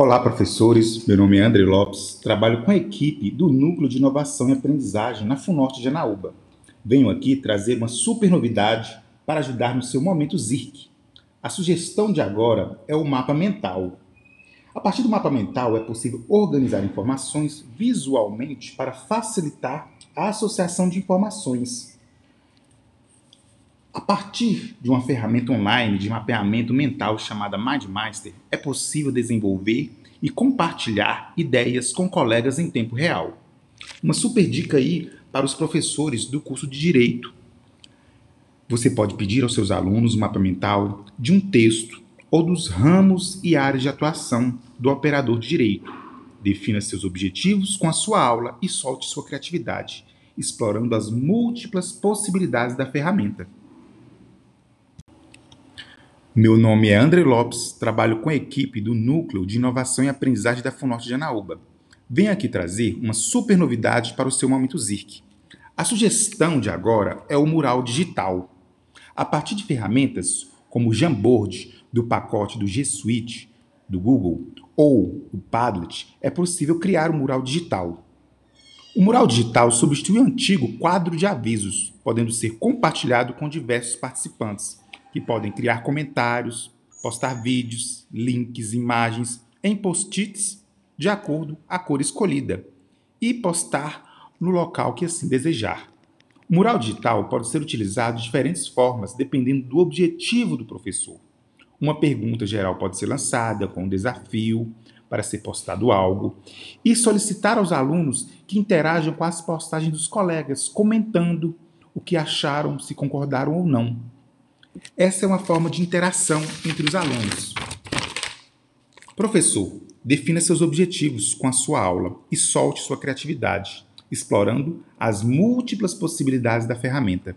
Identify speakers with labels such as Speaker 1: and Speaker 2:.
Speaker 1: Olá, professores. Meu nome é André Lopes. Trabalho com a equipe do Núcleo de Inovação e Aprendizagem na FUNORTE de Anaúba. Venho aqui trazer uma super novidade para ajudar no seu momento ZIRC. A sugestão de agora é o mapa mental. A partir do mapa mental é possível organizar informações visualmente para facilitar a associação de informações. Partir de uma ferramenta online de mapeamento mental chamada MindMaster, é possível desenvolver e compartilhar ideias com colegas em tempo real. Uma super dica aí para os professores do curso de Direito. Você pode pedir aos seus alunos um mapa mental de um texto ou dos ramos e áreas de atuação do operador de direito. Defina seus objetivos com a sua aula e solte sua criatividade, explorando as múltiplas possibilidades da ferramenta. Meu nome é André Lopes, trabalho com a equipe do Núcleo de Inovação e Aprendizagem da FUNORTE de Anaúba. Venho aqui trazer uma super novidade para o seu momento ZIRC. A sugestão de agora é o mural digital. A partir de ferramentas como o Jamboard do pacote do G Suite do Google ou o Padlet, é possível criar um mural digital. O mural digital substitui o antigo quadro de avisos, podendo ser compartilhado com diversos participantes que podem criar comentários, postar vídeos, links, imagens em post-its de acordo a cor escolhida e postar no local que assim desejar. O mural digital pode ser utilizado de diferentes formas dependendo do objetivo do professor. Uma pergunta geral pode ser lançada com um desafio para ser postado algo e solicitar aos alunos que interajam com as postagens dos colegas, comentando o que acharam, se concordaram ou não. Essa é uma forma de interação entre os alunos. Professor, defina seus objetivos com a sua aula e solte sua criatividade, explorando as múltiplas possibilidades da ferramenta.